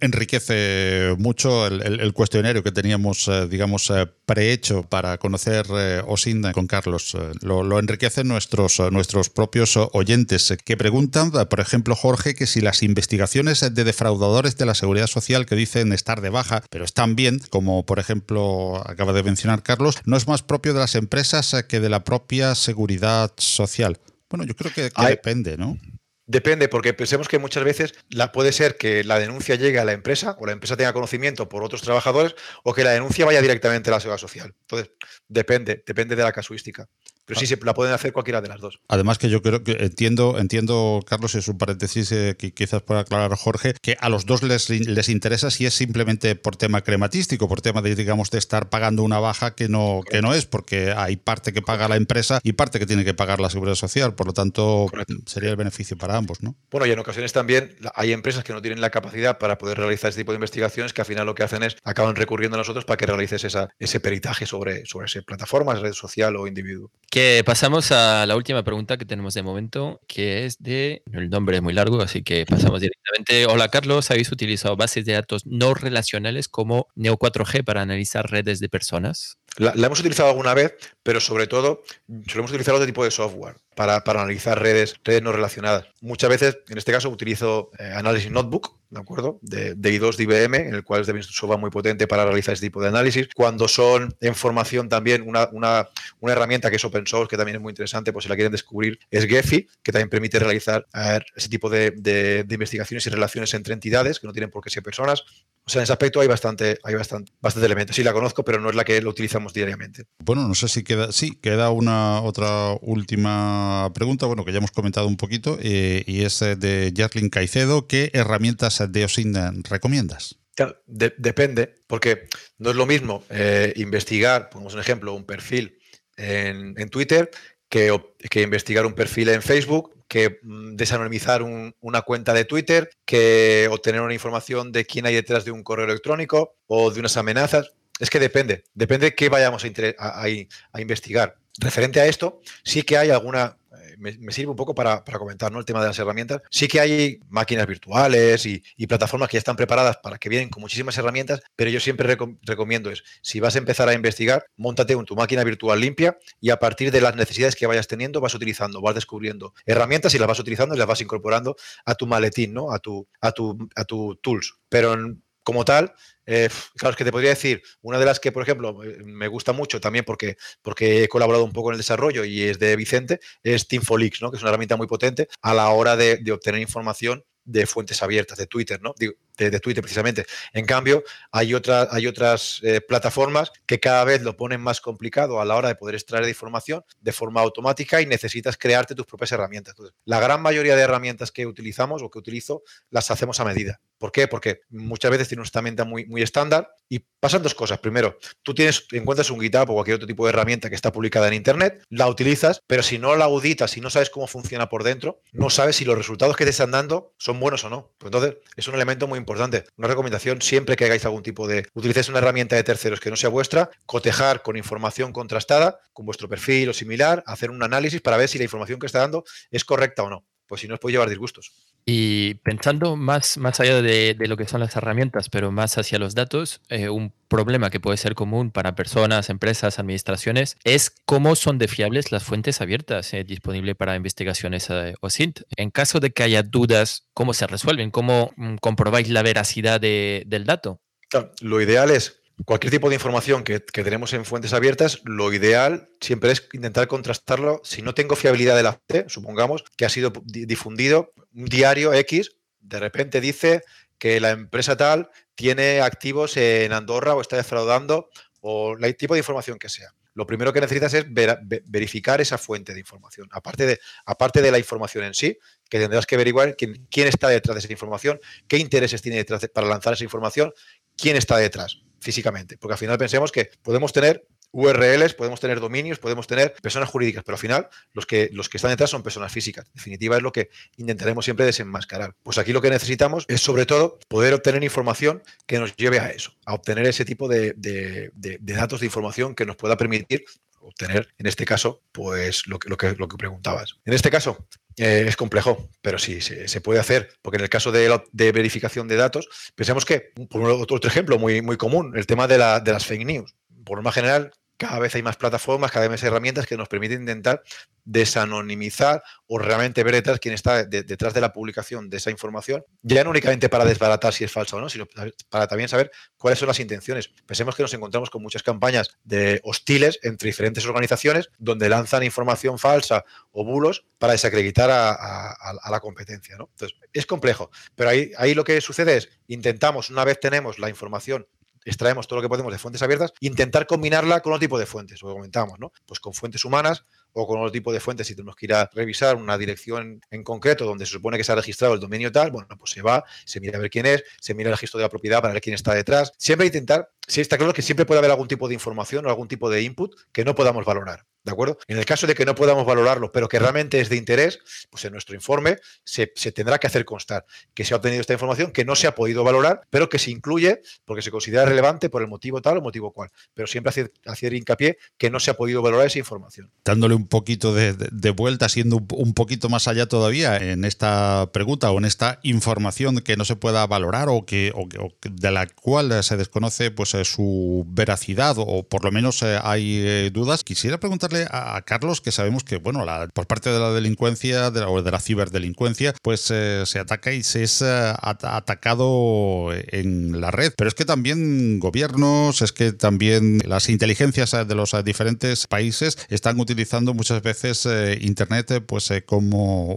enriquece mucho el, cuestionario que teníamos, eh, digamos, eh, prehecho para conocer eh, OSIN con Carlos. Lo, lo enriquecen nuestros, nuestros propios oyentes que preguntan, por ejemplo, Jorge, que si las investigaciones de defraudadores de la seguridad social que dicen estar de baja, pero están bien, como por ejemplo acaba de mencionar Carlos, no es más propio de las empresas que de la propia seguridad social. Bueno, yo creo que, depende, ¿no? Depende, porque pensemos que muchas veces la, puede ser que la denuncia llegue a la empresa o la empresa tenga conocimiento por otros trabajadores o que la denuncia vaya directamente a la seguridad social. Entonces, depende, depende de la casuística. Pero sí, se la pueden hacer cualquiera de las dos. Además que yo creo que entiendo, entiendo Carlos, es un paréntesis eh, que quizás pueda aclarar Jorge, que a los dos les, les interesa si es simplemente por tema crematístico, por tema de, digamos, de estar pagando una baja que no, que no es, porque hay parte que paga la empresa y parte que tiene que pagar la seguridad social. Por lo tanto, sería el beneficio para ambos, ¿no? Bueno, y en ocasiones también hay empresas que no tienen la capacidad para poder realizar este tipo de investigaciones que al final lo que hacen es acaban recurriendo a nosotros para que realices esa, ese peritaje sobre, sobre esa plataforma, red social o individuo. Que pasamos a la última pregunta que tenemos de momento, que es de. El nombre es muy largo, así que pasamos directamente. Hola Carlos, ¿habéis utilizado bases de datos no relacionales como Neo4j para analizar redes de personas? La, hemos utilizado alguna vez, pero sobre todo solemos utilizar otro tipo de software para, analizar redes, redes no relacionadas. Muchas veces, en este caso, utilizo eh, Análisis Notebook, ¿de acuerdo? De, de I2 de en el cual es un software muy potente para realizar este tipo de análisis. Cuando son en formación también, una, una, una, herramienta que es open source, que también es muy interesante, pues si la quieren descubrir, es Gephi, que también permite realizar ese tipo de, de investigaciones y relaciones entre entidades, que no tienen por qué ser personas. O sea, en ese aspecto hay bastante, hay bastante, bastante elementos. Sí, la conozco, pero no es la que lo utilizamos diariamente. Bueno, no sé si queda, sí, queda una otra última pregunta, bueno, que ya hemos comentado un poquito, eh, y es eh, de Jarlin Caicedo. ¿Qué herramientas de OSIN recomiendas? depende, porque no es lo mismo eh, investigar, pongamos un ejemplo, un perfil en, en Twitter que, investigar un perfil en Facebook que mm, desanonimizar una cuenta de Twitter, que obtener una información de quién hay detrás de un correo electrónico o de unas amenazas. Es que depende, depende de qué vayamos a investigar. Referente a esto, sí que hay alguna me, sirve un poco para, comentar ¿no? el tema de las herramientas. Sí que hay máquinas virtuales y, plataformas que ya están preparadas para que vienen con muchísimas herramientas, pero yo siempre recomiendo es, si vas a empezar a investigar, montate en tu máquina virtual limpia y a partir de las necesidades que vayas teniendo, vas utilizando, vas descubriendo herramientas y las vas utilizando y las vas incorporando a tu maletín, ¿no? a, tu, a, tu, a tu tools. Pero como tal, eh, claro, es que te podría decir, una de las que, por ejemplo, eh, me gusta mucho también porque, porque he colaborado un poco en el desarrollo y es de Vicente, es Teamfolix, ¿no? que es una herramienta muy potente a la hora de, de obtener información de fuentes abiertas, de Twitter, ¿no? De, Twitter precisamente. En cambio, hay, hay otras eh, plataformas que cada vez lo ponen más complicado a la hora de poder extraer información de forma automática y necesitas crearte tus propias herramientas. la gran mayoría de herramientas que utilizamos o que utilizo las hacemos a medida. ¿Por qué? Porque muchas veces tiene una herramienta muy, muy estándar y pasan dos cosas. Primero, tú tienes, encuentras un GitHub o cualquier otro tipo de herramienta que está publicada en Internet, la utilizas, pero si no la auditas, si no sabes cómo funciona por dentro, no sabes si los resultados que te están dando son buenos o no. Pues entonces, es un elemento muy importante. Una recomendación, siempre que hagáis algún tipo de, utilicéis una herramienta de terceros que no sea vuestra, cotejar con información contrastada, con vuestro perfil o similar, hacer un análisis para ver si la información que está dando es correcta o no. Pues si no, os puede llevar disgustos. Y pensando más, más allá de, lo que son las herramientas, pero más hacia los datos, eh, un problema que puede ser común para personas, empresas, administraciones, es cómo son de fiables las fuentes abiertas eh, disponibles para investigaciones eh, o SINT. En caso de que haya dudas, ¿cómo se resuelven? ¿Cómo mm, comprobáis la veracidad del dato? lo ideal es cualquier tipo de información que, tenemos en fuentes abiertas, lo ideal siempre es intentar contrastarlo. Si no tengo fiabilidad de la fuente, supongamos que ha sido difundido un diario X, de repente dice que la empresa tal tiene activos en Andorra o está defraudando o el tipo de información que sea. Lo primero que necesitas es verificar esa fuente de información. Aparte de, aparte de la información en sí, que tendrás que averiguar quién, quién está detrás de esa información, qué intereses tiene detrás para lanzar esa información, quién está detrás físicamente. Porque al final pensemos que podemos tener URLs, podemos tener dominios, podemos tener personas jurídicas, pero al final los que, los que están detrás son personas físicas. En definitiva, es lo que intentaremos siempre desenmascarar. Pues aquí lo que necesitamos es, sobre todo, poder obtener información que nos lleve a eso, a obtener ese tipo de, datos de información que nos pueda permitir obtener, en este caso, pues lo que, lo que, lo que preguntabas. En este caso, eh, es complejo, pero sí, se, puede hacer, porque en el caso de, verificación de datos, pensemos que, por otro, ejemplo muy, muy común, el tema de, la, de las fake news. Por norma general, cada vez hay más plataformas, cada vez hay herramientas que nos permiten intentar desanonimizar o realmente ver detrás quién está detrás de la publicación de esa información, ya no únicamente para desbaratar si es falsa o no, sino para también saber cuáles son las intenciones. Pensemos que nos encontramos con muchas campañas de hostiles entre diferentes organizaciones donde lanzan información falsa o bulos para desacreditar a, la competencia. Entonces, es complejo, pero ahí, ahí lo que sucede es, intentamos, una vez tenemos la información extraemos todo lo que podemos de fuentes abiertas, intentar combinarla con otro tipo de fuentes, lo que ¿no? Pues con fuentes humanas o con otro tipo de fuentes, si tenemos que ir a revisar una dirección en concreto donde se supone que se ha registrado el dominio tal, bueno, pues se va, se mira a ver quién es, se mira el registro de la propiedad para ver quién está detrás. Siempre intentar, sí está claro que siempre puede haber algún tipo de información o algún tipo de input que no podamos valorar. ¿De acuerdo? En el caso de que no podamos valorarlo, pero que realmente es de interés, pues en nuestro informe se, tendrá que hacer constar que se ha obtenido esta información que no se ha podido valorar, pero que se incluye porque se considera relevante por el motivo tal o motivo cual. Pero siempre hacer, hacer hincapié que no se ha podido valorar esa información. Dándole un poquito de, vuelta, siendo un poquito más allá todavía en esta pregunta o en esta información que no se pueda valorar o que, de la cual se desconoce pues eh, su veracidad o por lo menos eh, hay eh, dudas, quisiera preguntarle a, Carlos que sabemos que bueno la, por parte de la delincuencia de la, o de la ciberdelincuencia pues se ataca y se es atacado en la red, pero es que también gobiernos, es que también las inteligencias de los diferentes países están utilizando muchas veces eh, Internet eh, pues eh, como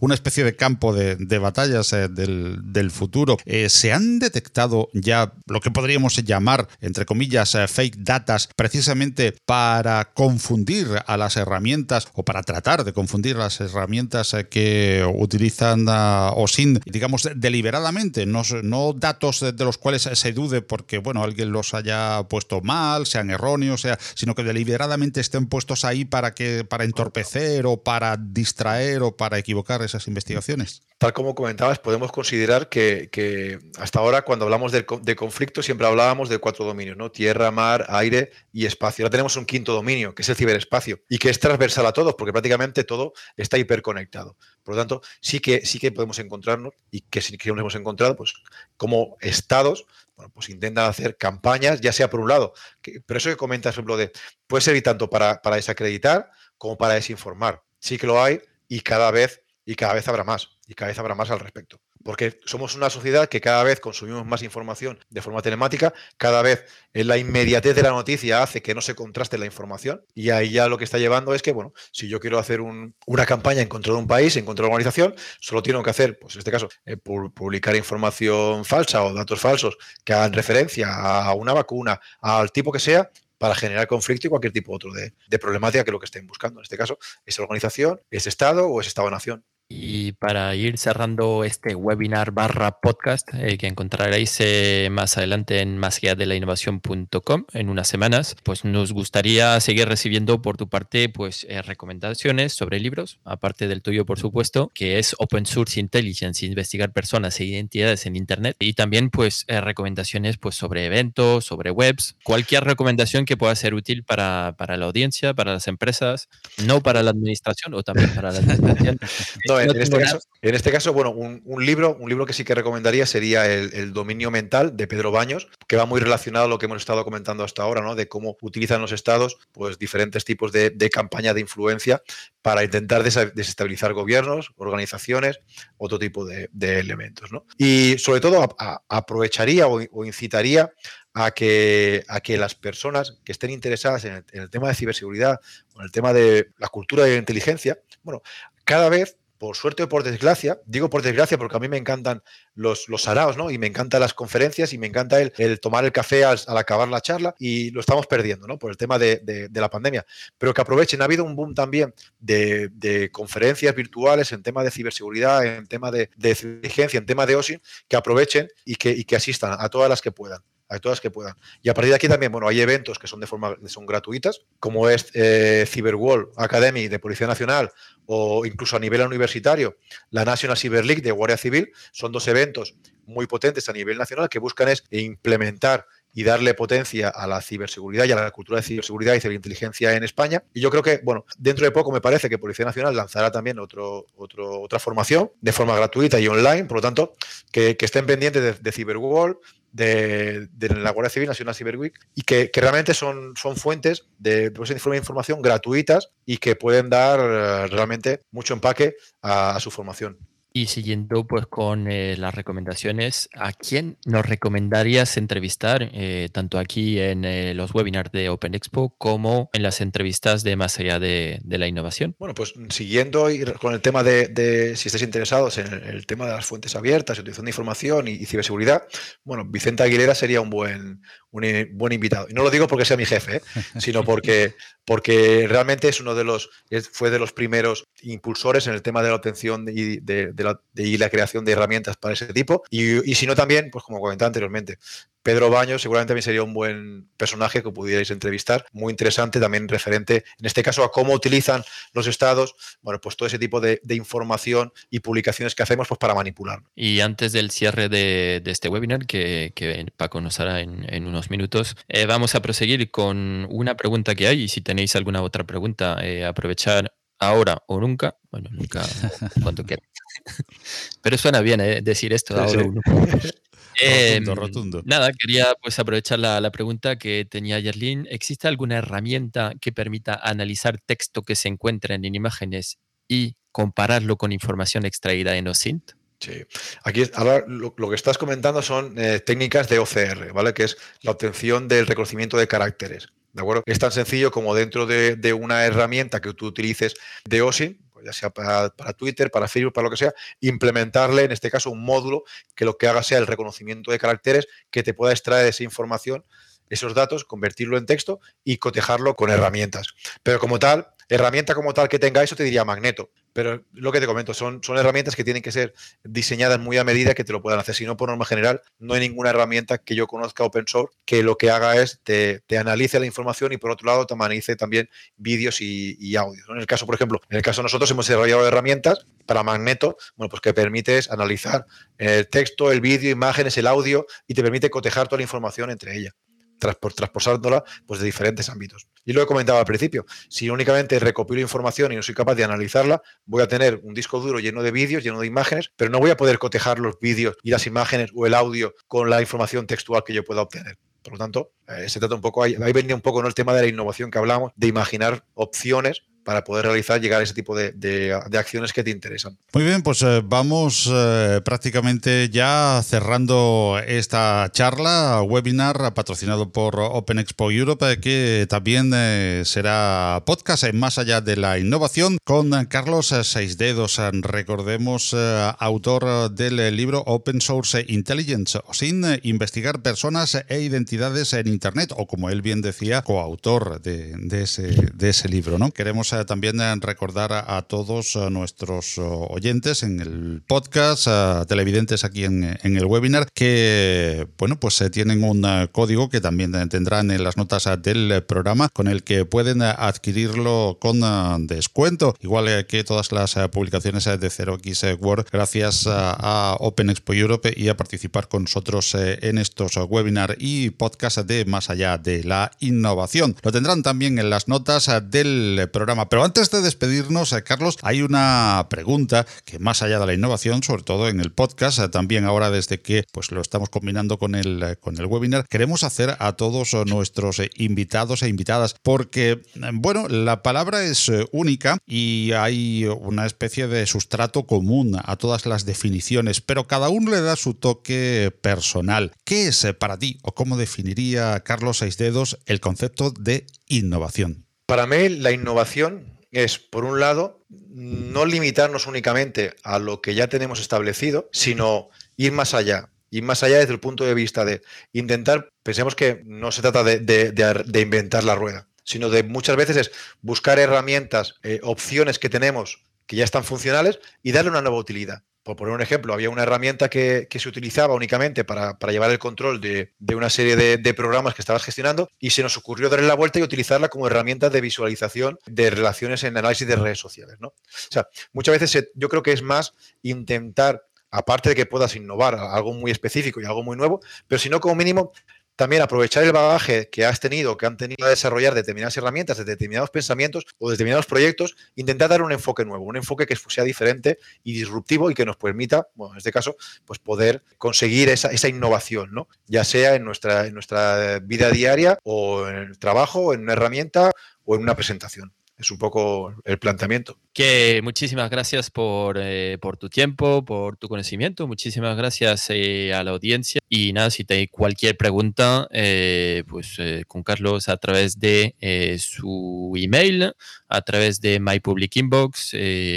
una especie de campo de, batallas del, futuro. ¿Se han detectado ya lo que podríamos llamar, entre comillas, fake datas precisamente para confundir a las herramientas o para tratar de confundir las herramientas que utilizan o sin, digamos, deliberadamente, no, no datos de los cuales se dude porque, bueno, alguien los haya puesto mal, sean erróneos, sea, sino que deliberadamente estén puestos ahí para que para entorpecer o para distraer o para equivocar esas investigaciones? Tal como comentabas, podemos considerar que, hasta ahora cuando hablamos de, conflicto siempre hablábamos de cuatro dominios, ¿no? Tierra, mar, aire y espacio. Ahora tenemos un quinto dominio, que es el ciberespacio, y que es transversal a todos, porque prácticamente todo está hiperconectado. Por lo tanto, sí que, sí que podemos encontrarnos, y que sí que nos hemos encontrado, pues como estados, bueno, pues intentan hacer campañas, ya sea por un lado, pero eso que comentas, por ejemplo, de puede servir tanto para, para desacreditar como para desinformar. Sí que lo hay y cada vez y cada vez habrá más, y cada vez habrá más al respecto. Porque somos una sociedad que cada vez consumimos más información de forma telemática, cada vez la inmediatez de la noticia hace que no se contraste la información y ahí ya lo que está llevando es que, bueno, si yo quiero hacer una campaña en contra de un país, en contra de una organización, solo tengo que hacer, pues en este caso, eh, publicar información falsa o datos falsos que hagan referencia a una vacuna, al tipo que sea, para generar conflicto y cualquier tipo otro de, problemática que lo que estén buscando. En este caso, es organización, es Estado o es Estado-nación. Y para ir cerrando este webinar barra podcast eh, que encontraréis eh, más adelante en más de la innovación.com en unas semanas, pues nos gustaría seguir recibiendo por tu parte pues eh, recomendaciones sobre libros, aparte del tuyo por supuesto, que es Open Source Intelligence, investigar personas e identidades en Internet y también pues recomendaciones pues sobre eventos, sobre webs, cualquier recomendación que pueda ser útil para, para la audiencia, para las empresas, no para la administración o también para la administración. <laughs> Este en, este caso, bueno, un, libro, un libro que sí que recomendaría sería el, Dominio Mental de Pedro Baños, que va muy relacionado a lo que hemos estado comentando hasta ahora, ¿no? De cómo utilizan los estados, pues diferentes tipos de, campaña de influencia para intentar desestabilizar gobiernos, organizaciones, otro tipo de, elementos, Y sobre todo aprovecharía o, incitaría a que, a que las personas que estén interesadas en el, en el, tema de ciberseguridad o en el tema de la cultura de la inteligencia, bueno, cada vez por suerte o por desgracia, digo por desgracia porque a mí me encantan los, los saraos, ¿no? Y me encantan las conferencias y me encanta el, tomar el café al, acabar la charla y lo estamos perdiendo, ¿no? Por el tema de, la pandemia. Pero que aprovechen, ha habido un boom también de, conferencias virtuales en tema de ciberseguridad, en tema de, inteligencia, en tema de OSIN, que aprovechen y que, y que asistan a todas las que puedan a todas que puedan. Y a partir de aquí también, bueno, hay eventos que son de forma son gratuitas, como es eh, Cyberwall Academy de Policía Nacional o incluso a nivel universitario, la National Cyber League de Guardia Civil, son dos eventos muy potentes a nivel nacional que buscan es implementar y darle potencia a la ciberseguridad y a la cultura de ciberseguridad y ciberinteligencia en España. Y yo creo que, bueno, dentro de poco me parece que Policía Nacional lanzará también otro, otra formación de forma gratuita y online, por lo tanto, que, estén pendientes de, de de, la Guardia Civil, Nacional Cyber Week, y que, realmente son, son fuentes de, de información gratuitas y que pueden dar eh, realmente mucho empaque a su formación. Y siguiendo pues con eh, las recomendaciones, ¿a quién nos recomendarías entrevistar eh, tanto aquí en eh, los webinars de Open Expo como en las entrevistas de más allá de, la innovación? Bueno, pues siguiendo con el tema de, si estáis interesados en el, tema de las fuentes abiertas, utilización de información y, ciberseguridad, bueno, Vicente Aguilera sería un buen, un buen invitado. Y no lo digo porque sea mi jefe, <laughs> sino porque, porque realmente es uno de los, fue de los primeros impulsores en el tema de la obtención y de, la, la, creación de herramientas para ese tipo. Y, y si no también, pues como comentaba anteriormente, Pedro Baño seguramente también sería un buen personaje que pudierais entrevistar, muy interesante, también referente, en este caso, a cómo utilizan los estados, bueno, pues todo ese tipo de, información y publicaciones que hacemos pues, para manipular. Y antes del cierre de, este webinar, que, Paco nos hará en, unos minutos, eh, vamos a proseguir con una pregunta que hay y si tenéis alguna otra pregunta, eh, aprovechar ahora o nunca, bueno, nunca, cuando quieras. <laughs> Pero suena bien eh, decir esto, ahora o rotundo, em, rotundo. Nada, quería pues aprovechar la, pregunta que tenía Yerlin. ¿Existe alguna herramienta que permita analizar texto que se encuentra en imágenes y compararlo con información extraída en OSINT? Sí, aquí ahora lo, que estás comentando son eh, técnicas de OCR, ¿vale? Que es la obtención del reconocimiento de caracteres. ¿De acuerdo? Es tan sencillo como dentro de, de una herramienta que tú utilices de OSINT, ya sea para, Twitter, para Facebook, para lo que sea, implementarle, en este caso, un módulo que lo que haga sea el reconocimiento de caracteres que te pueda extraer esa información, esos datos, convertirlo en texto y cotejarlo con herramientas. Pero como tal, herramienta como tal que tenga eso, te diría Magneto. Pero lo que te comento, son, son herramientas que tienen que ser diseñadas muy a medida que te lo puedan hacer. Si no, por norma general, no hay ninguna herramienta que yo conozca open source que lo que haga es te, te analice la información y por otro lado te analice también vídeos y, audios. En el caso, por ejemplo, en el caso de nosotros hemos desarrollado herramientas para Magneto, bueno, pues que permites analizar el texto, el vídeo, imágenes, el audio y te permite cotejar toda la información entre ellas transportándola pues, de diferentes ámbitos. Y lo he comentado al principio, si únicamente recopilo información y no soy capaz de analizarla, voy a tener un disco duro lleno de vídeos, lleno de imágenes, pero no voy a poder cotejar los vídeos y las imágenes o el audio con la información textual que yo pueda obtener. Por lo tanto, eh, se trata un poco, ahí, ahí venía un poco ¿no? el tema de la innovación que hablamos, de imaginar opciones para poder realizar, llegar a ese tipo de, acciones que te interesan. Muy bien, pues eh, vamos eh, prácticamente ya cerrando esta charla, webinar patrocinado por Open Expo Europe, que también será podcast más allá de la innovación con Carlos Seisdedos, recordemos, autor del libro Open Source Intelligence, sin investigar personas e identidades en Internet, o como él bien decía, coautor de, ese, de ese, libro. ¿no? Queremos eh, también eh, recordar a, todos eh, nuestros oyentes en el podcast, televidentes aquí en, el webinar, que bueno, pues tienen un código que también tendrán en las notas del programa con el que pueden adquirirlo con descuento, igual que todas las publicaciones de 0x Word, gracias a Open Expo Europe y a participar con nosotros en estos webinars y podcasts de Más allá de la innovación. Lo tendrán también en las notas del programa. Pero antes de despedirnos, eh, Carlos, hay una pregunta que más allá de la innovación, sobre todo en el podcast, eh, también ahora desde que pues lo estamos combinando con el, eh, con el webinar, queremos hacer a todos nuestros invitados e invitadas, porque, bueno, la palabra es única y hay una especie de sustrato común a todas las definiciones, pero cada uno le da su toque personal. ¿Qué es para ti o cómo definiría Carlos Seis Dedos el concepto de innovación? Para mí la innovación es, por un lado, no limitarnos únicamente a lo que ya tenemos establecido, sino ir más allá. Ir más allá desde el punto de vista de intentar, pensemos que no se trata de, inventar la rueda, sino de muchas veces es buscar herramientas, eh, opciones que tenemos que ya están funcionales y darle una nueva utilidad por poner un ejemplo, había una herramienta que, se utilizaba únicamente para, llevar el control de, una serie de, programas que estabas gestionando y se nos ocurrió darle la vuelta y utilizarla como herramienta de visualización de relaciones en análisis de redes sociales. ¿no? O sea, muchas veces yo creo que es más intentar, aparte de que puedas innovar algo muy específico y algo muy nuevo, pero si no, como mínimo, también aprovechar el bagaje que has tenido, que han tenido a desarrollar determinadas herramientas, de determinados pensamientos o determinados proyectos, intentar dar un enfoque nuevo, un enfoque que sea diferente y disruptivo y que nos permita, bueno, en este caso, pues poder conseguir esa, innovación, ¿no? Ya sea en nuestra, en nuestra vida diaria o en el trabajo, en una herramienta o en una presentación es un poco el planteamiento. Que muchísimas gracias por, eh, por tu tiempo, por tu conocimiento, muchísimas gracias eh, a la audiencia y nada, si tenéis cualquier pregunta, eh, pues con Carlos a través de su email, a través de My Public Inbox,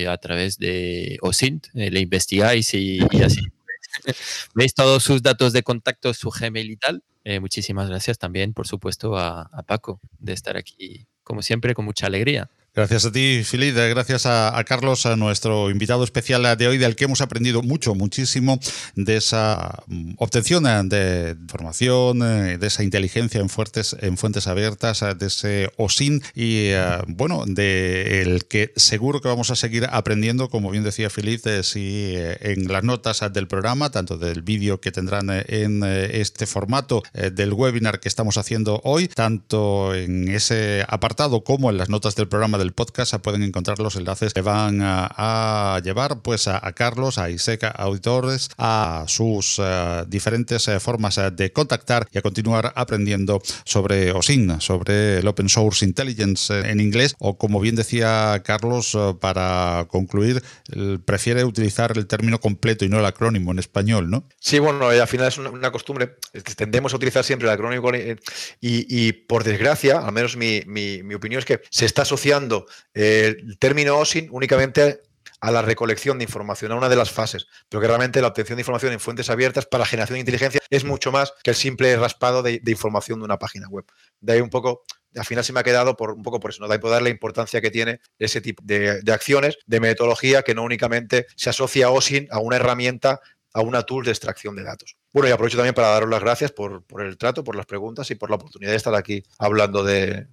a través de OSINT, le investigáis y, así. <laughs> Veis todos sus datos de contacto, su Gmail y tal. muchísimas gracias también, por supuesto, a Paco de estar aquí como siempre, con mucha alegría. Gracias a ti, Filip. Gracias a, Carlos, a nuestro invitado especial de hoy, del que hemos aprendido mucho, muchísimo de esa mm, obtención de información, eh, de esa inteligencia en, fuertes, en fuentes abiertas, de ese OSIN y, eh, bueno, de el que seguro que vamos a seguir aprendiendo, como bien decía Filip, si eh, en las notas del programa, tanto del vídeo que tendrán en este formato del webinar que estamos haciendo hoy, tanto en ese apartado como en las notas del programa del podcast pueden encontrar los enlaces que van a, llevar pues a, Carlos, a Iseca Auditores, a sus eh, diferentes eh, formas eh, de contactar y a continuar aprendiendo sobre OSIN, sobre el Open Source Intelligence en inglés o como bien decía Carlos, para concluir, prefiere utilizar el término completo y no el acrónimo en español, ¿no? Sí, bueno, al final es una, costumbre, tendemos a utilizar siempre el acrónimo y, por desgracia, al menos mi, mi opinión es que se está asociando el término OSIN únicamente a la recolección de información, a una de las fases, pero que realmente la obtención de información en fuentes abiertas para la generación de inteligencia es mucho más que el simple raspado de, información de una página web. De ahí un poco, al final se me ha quedado por un poco por eso, ¿no? de ahí dar la importancia que tiene ese tipo de, de acciones, de metodología que no únicamente se asocia a OSIN a una herramienta, a una tool de extracción de datos. Bueno, y aprovecho también para daros las gracias por, el trato, por las preguntas y por la oportunidad de estar aquí hablando de,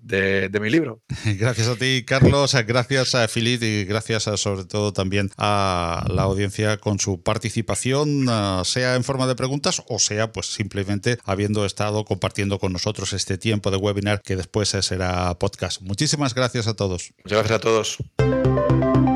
mi libro. <laughs> Gracias a ti, Carlos, gracias a Filip y gracias sobre todo también a la audiencia con su participación, sea en forma de preguntas o sea pues simplemente habiendo estado compartiendo con nosotros este tiempo de webinar que después será podcast. Muchísimas gracias a todos. Muchas gracias a todos.